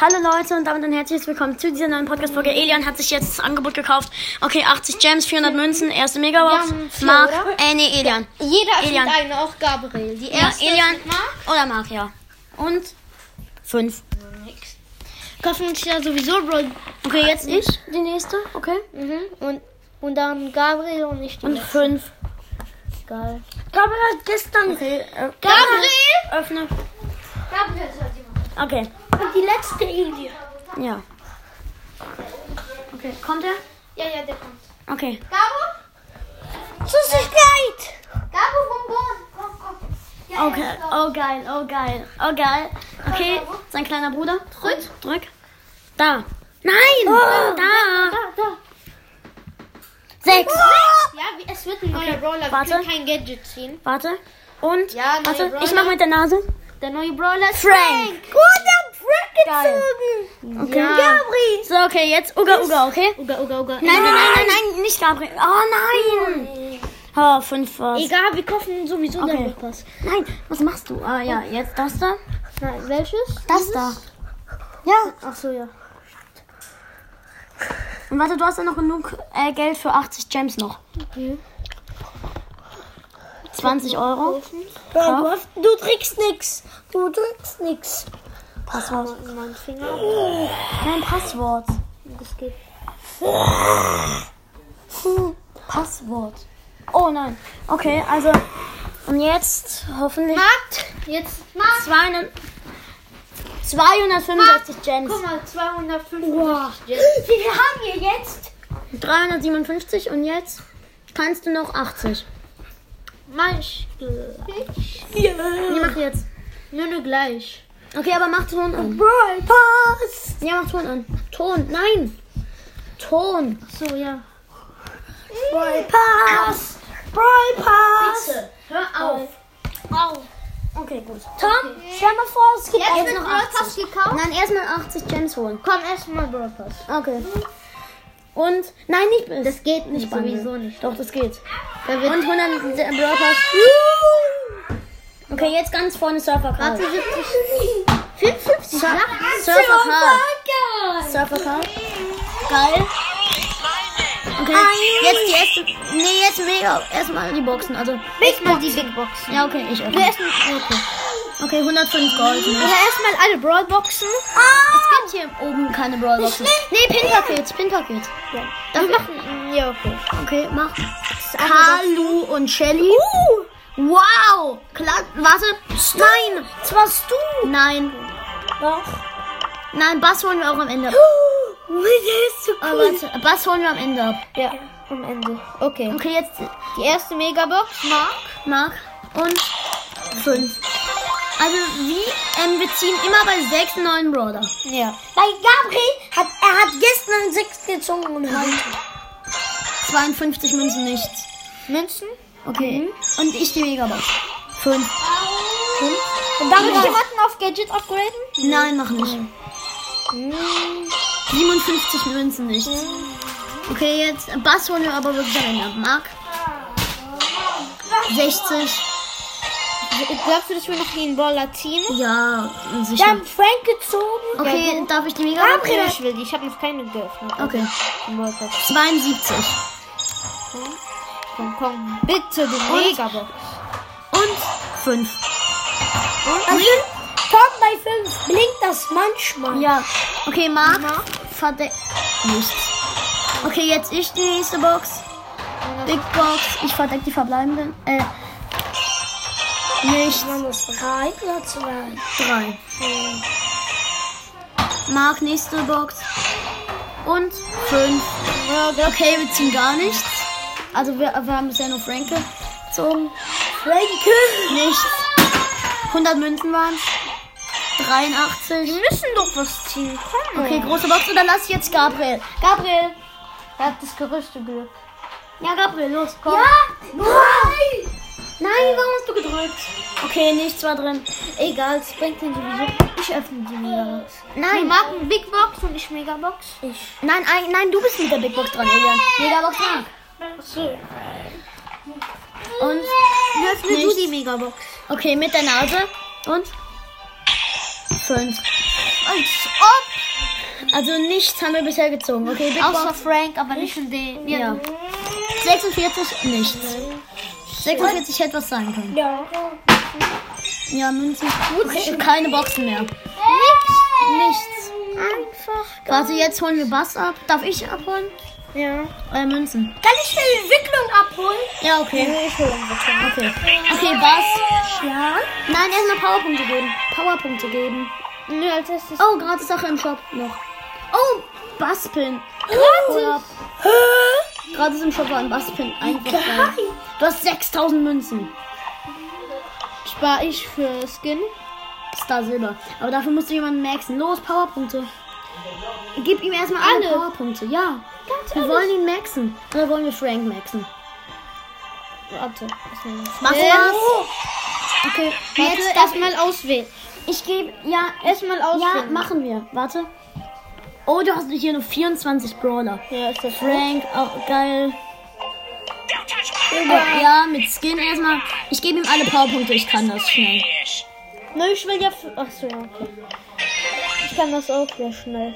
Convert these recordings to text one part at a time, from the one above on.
Hallo Leute und damit ein herzliches Willkommen zu dieser neuen Podcast-Folge. Elian hat sich jetzt das Angebot gekauft. Okay, 80 Gems, 400 Münzen, erste Megabox. Vier, Mark, oder? äh, nee, Elian. Jeder Elian. öffnet eine, auch Gabriel. Die Ja, erste Elian ist mit Mark. oder Mark, ja. Und fünf. Nix. Kaufen uns ja sowieso Roll. Okay, jetzt ich, die nächste, okay. Mhm. Und, und dann Gabriel und ich die Und letzte. fünf. Geil. Gabriel hat gestern. Okay, äh, Gabriel! öffne. Gabriel. Okay, Und die letzte Elian. ja. Okay, kommt er? Ja, ja, der kommt. Okay. Gabo? Süßigkeit! Gabo, Bonbon. Komm, komm. Ja, Okay, oh geil, oh geil, oh geil. Okay, sein kleiner Bruder. Drück. Drück. Da. Nein! Da. Da, da. Sechs. Ja, wie- es wird ein neuer Brawler. warte. Wir können kein Gadget ziehen. Warte. Und? Ja, warte, Brawler. ich mach mit der Nase. Der neue Brawler ist Frank. Oh, der hat Frank gezogen. Okay. Ja. Gabriel. So, okay, jetzt Uga Uga, okay? Uga, Uga, Uga. Nein, nein, nein, nein, nein, nicht Gabriel. Oh nein. Oh, fünf was. Egal, wir kaufen sowieso Okay. den Pass. Nein, was machst du? Ah ja, jetzt das da. Nein, welches? Das da. Ja. Ach so, ja. Und warte, du hast ja noch genug äh, Geld für 80 Gems noch. Okay. 20 Euro. Ja, du hast, du trägst nix. Du trägst nix. Passwort. Mein Finger. Nein, Passwort. Das geht. Passwort. Oh nein. Okay, also. Und jetzt hoffentlich. Markt. Jetzt Markt. 200, 265 Gems. Guck mal, 250. Wow. Wie viel haben wir jetzt? 357 und jetzt kannst du noch 80. Mach ich. Nee, mach jetzt. Nur nur gleich. Okay, aber mach Ton an. Brawl Pass. Ja, mach Ton an. Ton, nein. Ton. So, ja. Brawl Pass. Brawl Pass. Bitte, hör auf. Au. Okay, gut. Tom, stell mal vor, es gibt Jetzt noch noch Brawl 80. Pass gekauft. Nein, erstmal 80 Gems holen. Komm, erstmal Brawl Pass. Okay. Und, nein, nicht. Das geht nicht, Bundle. sowieso nicht. Doch, das geht. Da Und wird 100 der Brawl Pass. Okay, jetzt ganz vorne Surfer Card. Warte, 70. 54 Sur. Surfer Card. Surfer Card. Geil. Okay, jetzt die erste. Nee, jetzt mega. Erstmal die Boxen. Also. Erstmal die Big Box. Ja, okay, ich öffne. Okay. Okay, 105 Gold. Ja, Ne? erstmal alle Brawl Boxen. Es gibt hier oben keine Brawl Boxen. Nee, Pin-Paket, Pin-Paket. Ja. Wir machen. Ja, okay. Okay, mach. Kalu und Shelly. Wow! Klar, warte. Nein! Das warst du. Nein. Doch. Nein, Bass holen wir auch am Ende. ab. Oh, der ist so Oh, warte, Bass holen wir am Ende ab. Ja, am Ende. Okay. Okay, jetzt Die erste Megabox. Mark. Mark und 5. Also wie, ähm, wir ziehen immer bei 6 neuen Brawler. Ja. Weil Gabriel hat, er hat gestern sechs gezogen und heute. 52 Münzen nichts. Münzen. Okay. Und ich die Megabox. 5. Und dann muss jemanden auf Gadget upgraden? Nein, mach nicht. 57 Münzen nichts. Okay, jetzt Bass holen wir aber wirklich am Ende ab. Mark. 60. Glaubst du, dass wir noch den Brawler ziehen? Ja, Wir sicher. haben Frank gezogen. Okay, darf ich die Megabox? Ja, ich will die. Ich habe noch keine geöffnet. Okay. Den Brawl Pass. 72. Komm, komm. Bitte, die Megabox. Und 5. Also, Tom bei fünf blinkt das manchmal. Ja. Okay, Mark. Verdeckt. Nichts. Okay, jetzt ich die nächste Box. Big Box. Ich verdeck die verbleibenden. Äh. Nichts. Man muss drei oder zwei. Drei. Mark, nächste Box. Und fünf. Okay, wir ziehen gar nichts. Also wir, wir haben bisher nur Franke gezogen. Franke. Nichts. 100 Münzen waren 83. Wir müssen doch was ziehen. Komm. Okay, große Box. Und dann lass ich jetzt Gabriel. Gabriel. Er hat das größte Glück. Ja, Gabriel, los, komm. Nein. Nein, du gedrückt? Okay, nichts war drin. Egal, es bringt ihn sowieso. Ich öffne die Megabox. Wir Nein, machen Big Box und ich Megabox. Ich. nein, nein, nein, du bist mit der Big Box dran, Elian. Megabox Mark. So. Und Öffne du Nichts. die Megabox. Okay, mit der Nase. Und? Fünf. Als ob. Also nichts haben wir bisher gezogen. Okay, Big Außer Box. Frank, aber nicht in den. Ja. 46, nichts. 46 hätte was sein können. Ja. Ja, Münzen. Okay, keine Boxen mehr. Nix. Nichts. Einfach. Warte, jetzt holen wir Bass ab. Darf ich abholen? Ja. Äh, Münzen. Kann ich die Entwicklung abholen? Ja, okay. Okay. Okay, Bass. Ja. Nein, erstmal Powerpunkte geben. Powerpunkte geben. Nö, als erstes. Oh, gratis Sache im Shop noch. Oh, Basspin. Gratis. Gratis im Shop war ein Basspin. Einfach geil. Du hast 6000 Münzen. Spar ich für Skin. Star Silber. Aber dafür musst du jemanden maxen. Los, Powerpunkte. Gib ihm erstmal alle Alle. Powerpunkte. Ja. Ganz Wir wollen ihn maxen. Oder wollen wir Frank maxen? Warte. Mach Äh, was. Okay. Warte, erstmal auswählen. ich gebe. Ja, Erstmal ja, auswählen. machen wir. Warte. Oh, du hast hier nur 24 Brawler. Ja, ist das Frank, auch geil. Oh, ja, mit Skin erstmal. Ich gebe ihm alle Powerpunkte, ich kann das schnell. Nö, ich will ja. für- Ach so, okay. Ich kann das auch sehr schnell.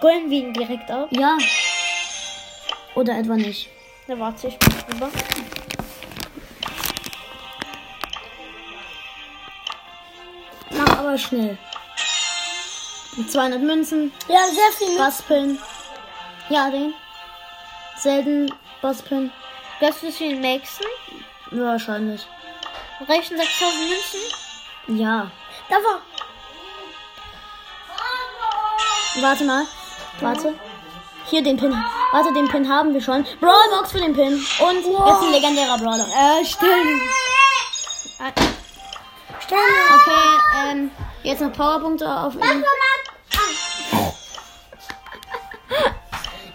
Golden wir ihn direkt ab. Ja. Oder etwa nicht. Na, warte, ich bin drüber. Mach aber schnell. Mit 200 Münzen, Ja, sehr viel. Basspin. Ja, den. Selten Basspin. Glaubst du, wir ihn maxen? Ja, wahrscheinlich. Reichen 6000 Münzen? Ja. Da war. Warte mal. Warte. Hier den Pin. Warte, den Pin haben wir schon. Brawlbox für den Pin. Und jetzt ein legendärer Brawler. Äh, stimmt. Okay, ähm, jetzt noch Powerpunkte auf ihn.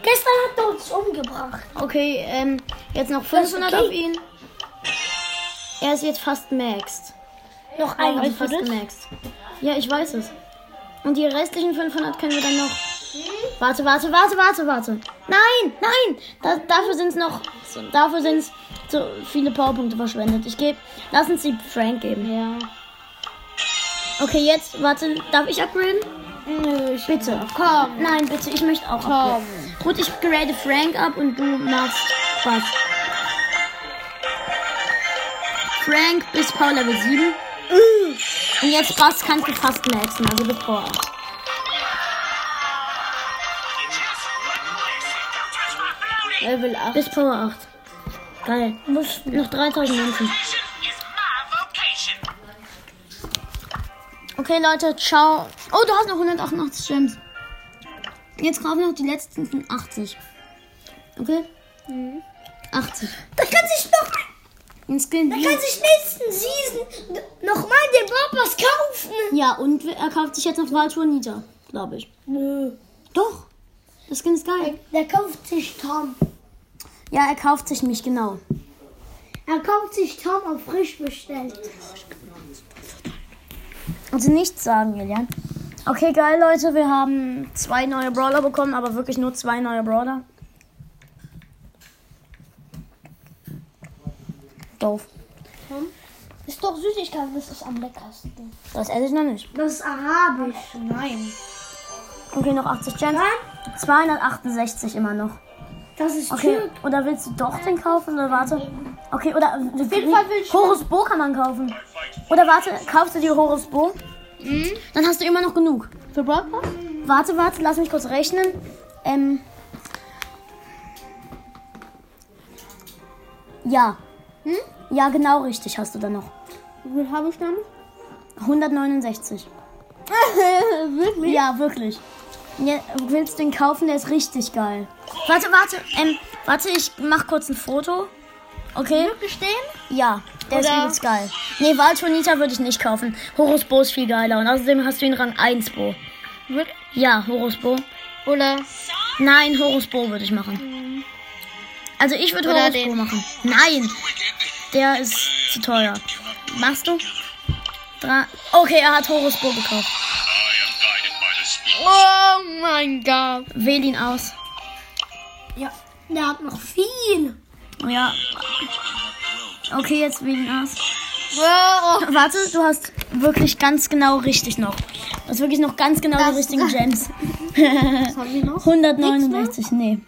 Gestern hat er uns umgebracht. Okay, ähm, jetzt noch 500 okay. auf ihn. Er ist jetzt fast maxed. Noch Also ein fast gemaxt. Ja, ich weiß es. Und die restlichen 500 können wir dann noch. Warte, warte, warte, warte, warte. Nein, nein! Da, dafür sind es noch. Dafür sind es so viele Powerpunkte verschwendet. Ich gebe. Lass uns die Frank geben. Ja. Okay, jetzt, warte, darf ich upgraden? Nö, ich Bitte. Komm. Nein, bitte, ich möchte auch upgraden. Gut, ich grade Frank ab und du machst was. Frank bis Power Level 7. Und jetzt Bass kannst du fast maxen, also 8. Level 8. Bis Power 8. Geil. Noch 3000 Münzen. Okay, Leute, ciao. Oh, du hast noch 188 Gems. Jetzt kaufen wir noch die letzten 80. Okay? 80. Da kann sich noch. Den Skin Da kann sich nächsten Season nochmal den Papas kaufen. Ja, und er kauft sich jetzt noch Waltour Nita, glaube ich. Nö. Doch. Das Skin ist geil. Der kauft sich Tom. Ja, er kauft sich mich, genau. Er kauft sich Tom auf frisch bestellt. Also nichts sagen, Julian. Okay, geil, Leute. Wir haben zwei neue Brawler bekommen, aber wirklich nur zwei neue Brawler. Doof. Ist doch Süßigkeit, das ist am leckersten. Das esse ich noch nicht. Das ist arabisch. Nein. Okay, noch 80 Gems. 268 immer noch. Das ist Okay, Türk. oder willst du doch den kaufen oder warte? Okay, oder auf jeden Fall will ich- Horus Bo kann man kaufen. Oder warte, kaufst du die Horus Bo? Mhm. Dann hast du immer noch genug. Für Brawl Pass? Warte, warte, lass mich kurz rechnen. Ähm. Ja. Hm? Ja, genau richtig hast du dann noch. Wie viel habe ich dann? 169. Wirklich? Ja, wirklich. Ja, willst du den kaufen? Der ist richtig geil. Warte, warte. Ähm, warte, ich mach kurz ein Foto. Okay? Wirklich den? Ja, der ist Oder- übelst geil. Nee, Waltonita würde ich nicht kaufen. Horus Bo ist viel geiler. Und außerdem hast du ihn Rang 1 Bo. Wird- Ja, Horus Bo. Oder Nein, Horus Bo würde ich machen. Also ich würde Oder Horus den- Bo machen. Nein, der ist zu teuer. Machst du? Dra okay, er hat Horus Bo gekauft. Oh mein Gott. Wähl ihn aus. Ja. Der hat noch viel. Ja. Okay, jetzt aus. Oh. Warte, du hast wirklich ganz genau richtig noch. Das ist wirklich noch ganz genau die richtigen Gems. Was haben wir noch? 169, nee.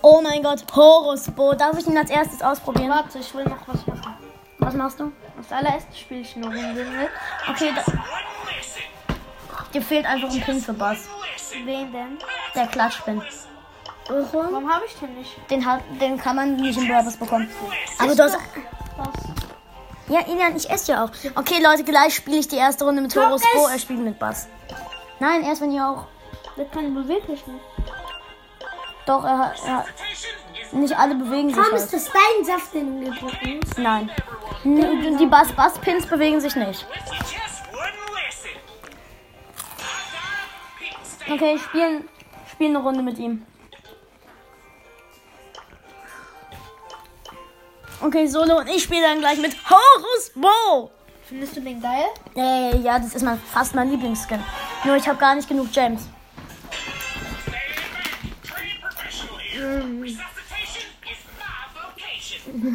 Oh mein Gott, Horusbo. Darf ich ihn als erstes ausprobieren? Warte, ich will noch was machen. Was machst du? Das allererste spiele ich noch. Okay, da, dir fehlt einfach ein Pin für Bass. Wen denn? Der Klatschpin. Warum habe ich den nicht? Den, hat, den kann man nicht im Brawlers bekommen. Aber du hast... Ja, Ilian, ich esse ja auch. Okay, Leute, gleich spiele ich die erste Runde mit Horus Bo. Er spielt mit Bass. Nein, erst wenn ihr auch... Der kann beweglich nicht. Doch, er hat... Er hat nicht alle bewegen sich Tom, halt. ist das dein Saft, den du gebrochen? Nein. Die Bass-Bass-Pins bewegen sich nicht. Okay, spielen, spielen eine Runde mit ihm. Okay, Solo und ich spiele dann gleich mit Horus Bo. Findest du den geil? Äh, ja, das ist mein, fast mein Lieblingsskin. Nur ich habe gar nicht genug Gems.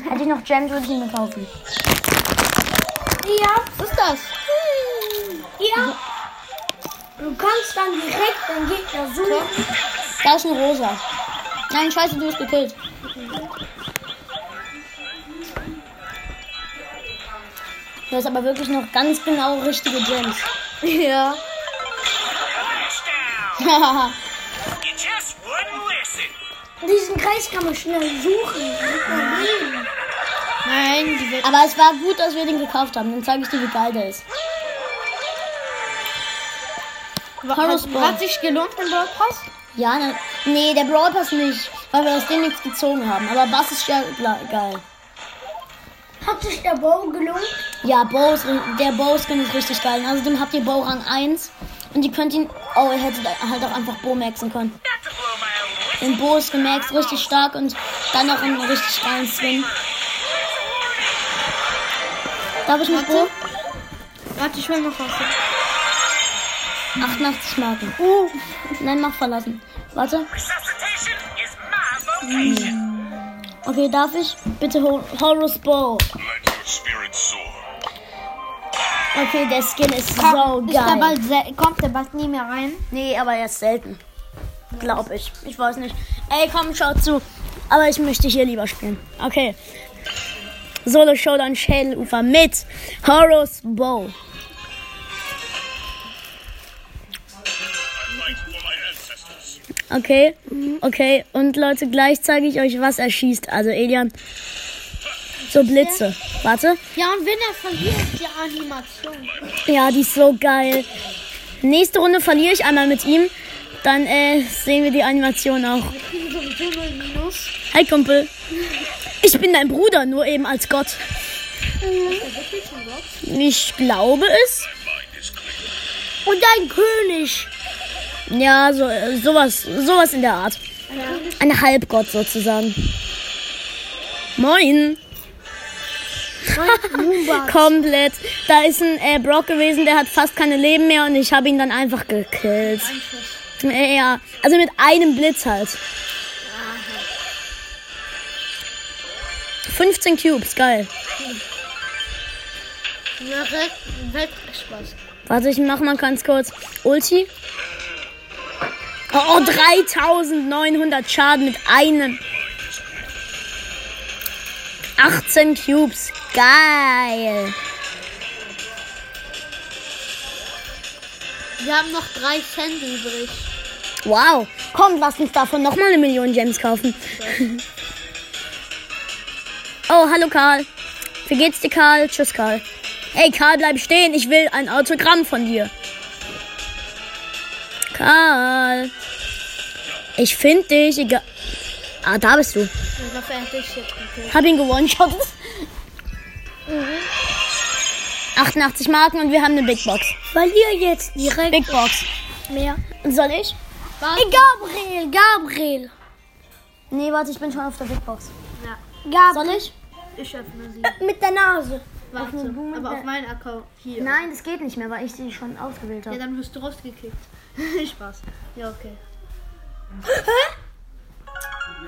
Hätte ich noch Gems, würde ich ihn mir kaufen. Ja. Was ist das? Ja. Du kannst dann direkt den Gegner suchen. Da ist ein rosa. Nein, scheiße, du bist gekillt. Du hast aber wirklich noch ganz genau richtige Gems. Ja. Diesen Kreis kann man schnell suchen. Nein, die wird. aber es war gut, dass wir den gekauft haben. Dann zeige ich dir, wie geil der ist. Hat, hat sich gelohnt, den Brawl Pass? Ja, ne, nee, der Brawl Pass nicht, weil wir aus dem nichts gezogen haben. Aber Bass ist ja geil. Hat sich der Bau gelohnt? Ja, Bow ist, der Bow-Skin ist richtig geil. Außerdem habt ihr Bow Rang 1 und ihr könnt ihn. Oh, ihr hättet halt auch einfach Bow maxen können. Den Bow ist gemaxt, richtig stark und dann noch einen richtig geilen Skin. Darf ich mit Bow? Warte, ich will noch was. 88 Marken. Oh, nein, mach verlassen. Warte. Okay, darf ich? Bitte Hor Horus Bow. Okay, der Skin ist so Ist der geil. bald sel- kommt der bald nie mehr rein? Nee, aber er ist selten. Glaub ich. Ich weiß nicht. Ey, komm, schau zu. Aber ich möchte hier lieber spielen. Okay. Solo Showdown Schädelufer mit Horus Bow. Okay. Okay. Und Leute, gleich zeige ich euch, was er schießt. Also Elian. So Blitze. Warte. Ja, und wenn er verliert, die Animation. Ja, die ist so geil. Nächste Runde verliere ich einmal mit ihm. Dann äh, sehen wir die Animation auch. Wir kriegen sowieso 0 Minus. Hi Kumpel. Ich bin dein Bruder, nur eben als Gott. Ich glaube es. Und dein König. Ja, so, äh, sowas, sowas in der Art. Ein Halbgott sozusagen. Moin. Komplett. Da ist ein äh, Brock gewesen, der hat fast keine Leben mehr und ich habe ihn dann einfach gekillt. Äh, ja, also mit einem Blitz halt. 15 Cubes, geil. Warte, ich mach mal ganz kurz. Ulti. Oh, oh 3900 Schaden mit einem. 18 Cubes. Geil. Wir haben noch 3 Cent übrig. Wow. Komm, lass uns davon nochmal eine Million Gems kaufen. oh, hallo Karl. Wie geht's dir, Karl? Tschüss, Karl. Hey, Karl, bleib stehen. Ich will ein Autogramm von dir. Karl. Ich finde dich. Egal. Ah, da bist du. Ich. Hab ihn gewone-shottet. 88 Marken und wir haben eine Big Box. Verlier jetzt direkt Big Box. mehr. Soll ich? Hey, Gabriel, Gabriel. Nee, warte, ich bin schon auf der Big Box. Ja, Gabriel. Soll ich? ich öffne sie. Mit der Nase. Warte, mit aber auf meinen Account hier. Nein, das geht nicht mehr, weil ich sie schon ausgewählt Ja, habe. dann wirst du rausgekickt. Spaß. Ja, okay.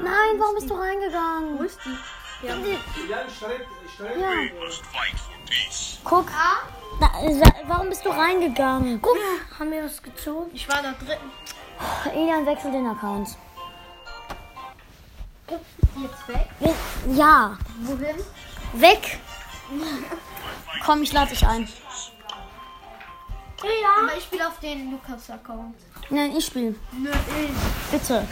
Nein, warum bist du reingegangen? Wo ist die? Ja. Guck. Na, sa- warum bist du reingegangen? Guck, haben wir was gezogen? Ich war da drin. Elian wechselt den Account. Jetzt weg. Ja, Wohin? weg. Komm, ich lade dich ein. Ja. Aber ich spiele auf den Lukas-Account. Nein, ich spiele. Nö, ich. Bitte.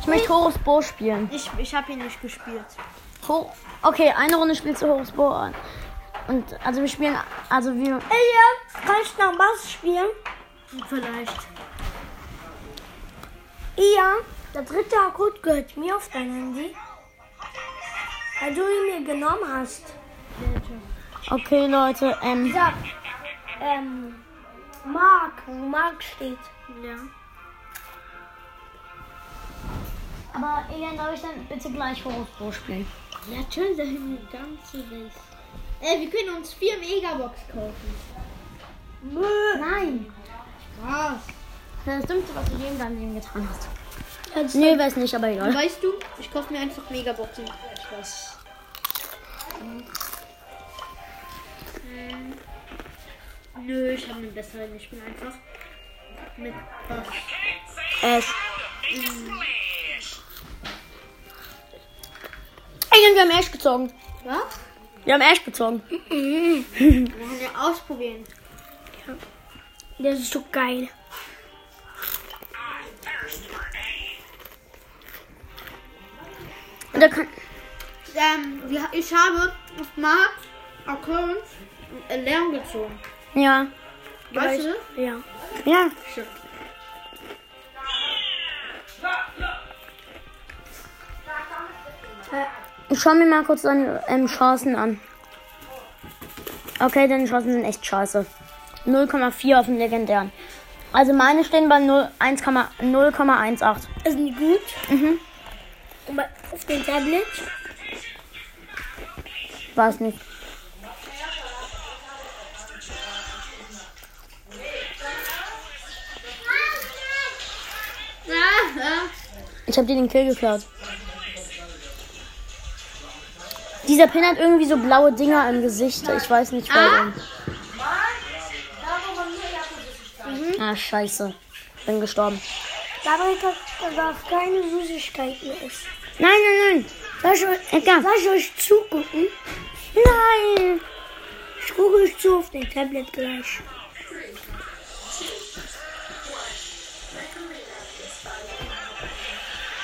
Ich möchte Horus Bo spielen. Ich, ich habe ihn nicht gespielt. Ho okay, eine Runde spielst du Horus Bo an. Und also wir spielen, also wir. Elian, kann ich noch Bass spielen? Vielleicht. Ja, der dritte Akkord gehört mir auf dein Handy. Weil du ihn mir genommen hast. Okay, Leute, ähm, Sag, ähm, Mark, wo Mark steht. Ja. aber Elian, darf ich dann bitte gleich Horus spielen? Ja, da hinten die ganze Welt. Ey, wir können uns vier Megabox kaufen. Nein. Was? Das ist das Dümmste, was du je in deinem Leben getan hast. Jetzt Nee, weiß nicht, aber egal. Weißt du, ich kaufe mir einfach Megaboxen. Ich weiß. Hm. Nö, ich habe einen besseren. Ich bin einfach mit was. Ash. Elian, wir haben Ash gezogen. Was? Wir haben Ash gezogen. Wir wollen ja ausprobieren. Das ist so geil. Und da kann, Ähm, wir, ich habe auf Mark Account äh, Lärm gezogen. ja. Weißt du das? Ja. Ja. Shit. Ich schau mir mal kurz deine ähm, Chancen an. Okay, deine Chancen sind echt scheiße. 0,4 auf dem legendären. Also meine stehen bei 0 1,0,18. 0,18. Ist nicht gut. Mhm. Und bei- auf dem Tablet. Weiß nicht. Ich habe dir den Kill geklaut. Dieser Pin hat irgendwie so blaue Dinger im Gesicht. Ich weiß nicht warum. Ah, scheiße. Bin gestorben. Dabei dass da darf keine Süßigkeit mehr essen. Nein, nein, nein. Soll ich, euch- Edgar. soll ich euch zugucken? Nein. Ich gucke euch zu auf dem Tablet gleich.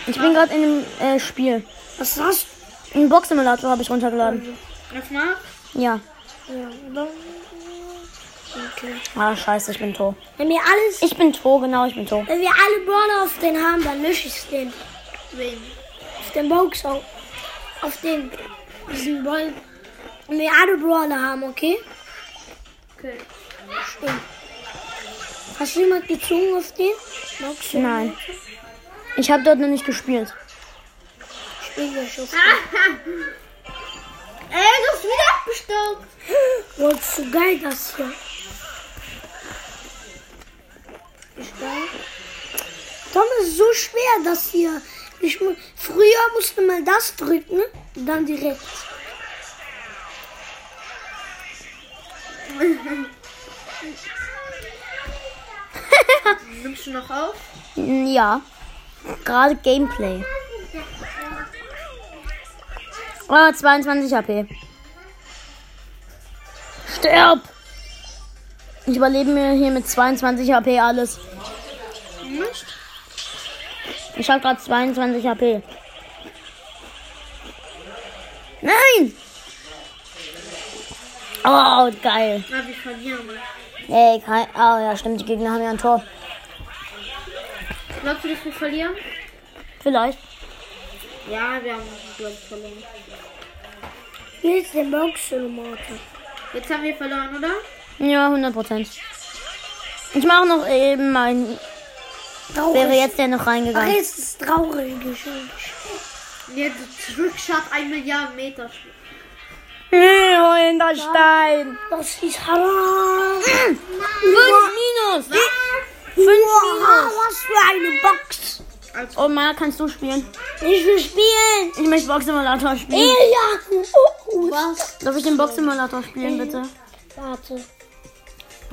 Ich bin gerade in einem äh, Spiel. Was hast Einen Box-Simulator habe ich runtergeladen. Mark? Ja. Ja. Okay. Ah, scheiße, ich bin tot. Wenn wir alles, Ich bin tot, genau, ich bin tot. wenn wir alle Brawler auf den haben, dann lösche ich den. Wen? Auf den Box auf, auf den diesen Ball. Wenn wir alle Brawler haben, okay? Okay. Stimmt. Hast du jemand gezogen auf den? Box? Nein. Ich habe dort noch nicht gespielt. Spiel gleich auf. Ey, du hast wieder abgestaubt. Boah, das ist so geil, das hier. Ist geil. Tom, das ist so schwer, das hier. Ich, früher musste man das drücken, dann direkt. Nimmst du noch auf? Ja. Gerade Gameplay. Oh, 22 HP. Stirb! Ich überlebe mir hier mit 22 HP alles. Nicht? Ich habe gerade 22 HP. Nein! Oh, geil. Wir verlieren. Ey, kein. Oh ja, stimmt, die Gegner haben ja ein Tor. Glaubst du, dass wir verlieren? Vielleicht. Ja, wir haben, glaube ich, verloren. Hier ist der Boxautomaten. Jetzt haben wir verloren, oder? Ja, 100 Prozent. Ich mache noch eben mein. Wäre Traurig. jetzt der noch Ach, reingegangen. jetzt ist es traurig. Jetzt Rückschlag ein Milliarden Meter. Rollender Stein. Das ist haram. 5 minus. 5 Wow, minus. was für eine Box. Oh, Mara, kannst du spielen? Ich will spielen. Ich möchte Box-Simulator spielen. Ja. Oh, oh. Was? Darf ich den Box-Simulator spielen, bitte? Warte.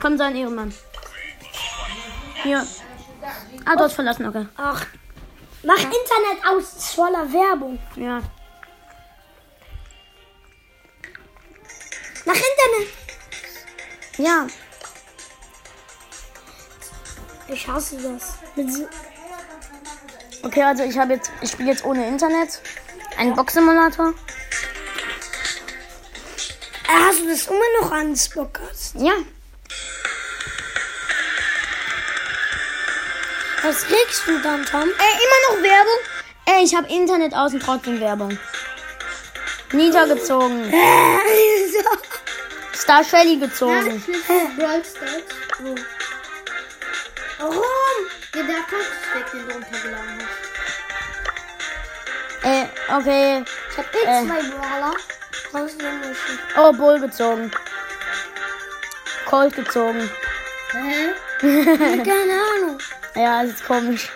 Komm, sein Ehrenmann. Hier. Ah, du hast verlassen, okay. Ach. Mach Internet aus, ist voller Werbung. Ja. Nach Internet. Ja. Ich hasse das. Okay, also ich habe jetzt, ich spiele jetzt ohne Internet. Ein Boxsimulator. Äh, Hast du das immer noch an, Spockers? Ja. Was kriegst du dann, Tom? Ey, immer noch Werbung? Ey, ich habe Internet aus und trotzdem Werbung. Niedergezogen. Äh, so. Star Shelly gezogen. Brawl Stars. Warum? Ja, der Account-Stack, den du runtergeladen hast. Ey, okay. Ich hab eh Äh. zwei Brawler. Oh, Bull gezogen. Colt gezogen. Hä? Keine Ahnung. Ja, das ist komisch.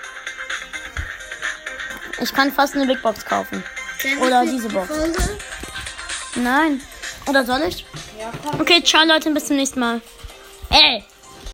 Ich kann fast eine Big Box kaufen. Oder diese Box. Folge? Nein. Oder soll ich? Ja, komm. Okay, ciao Leute, bis zum nächsten Mal. Ey,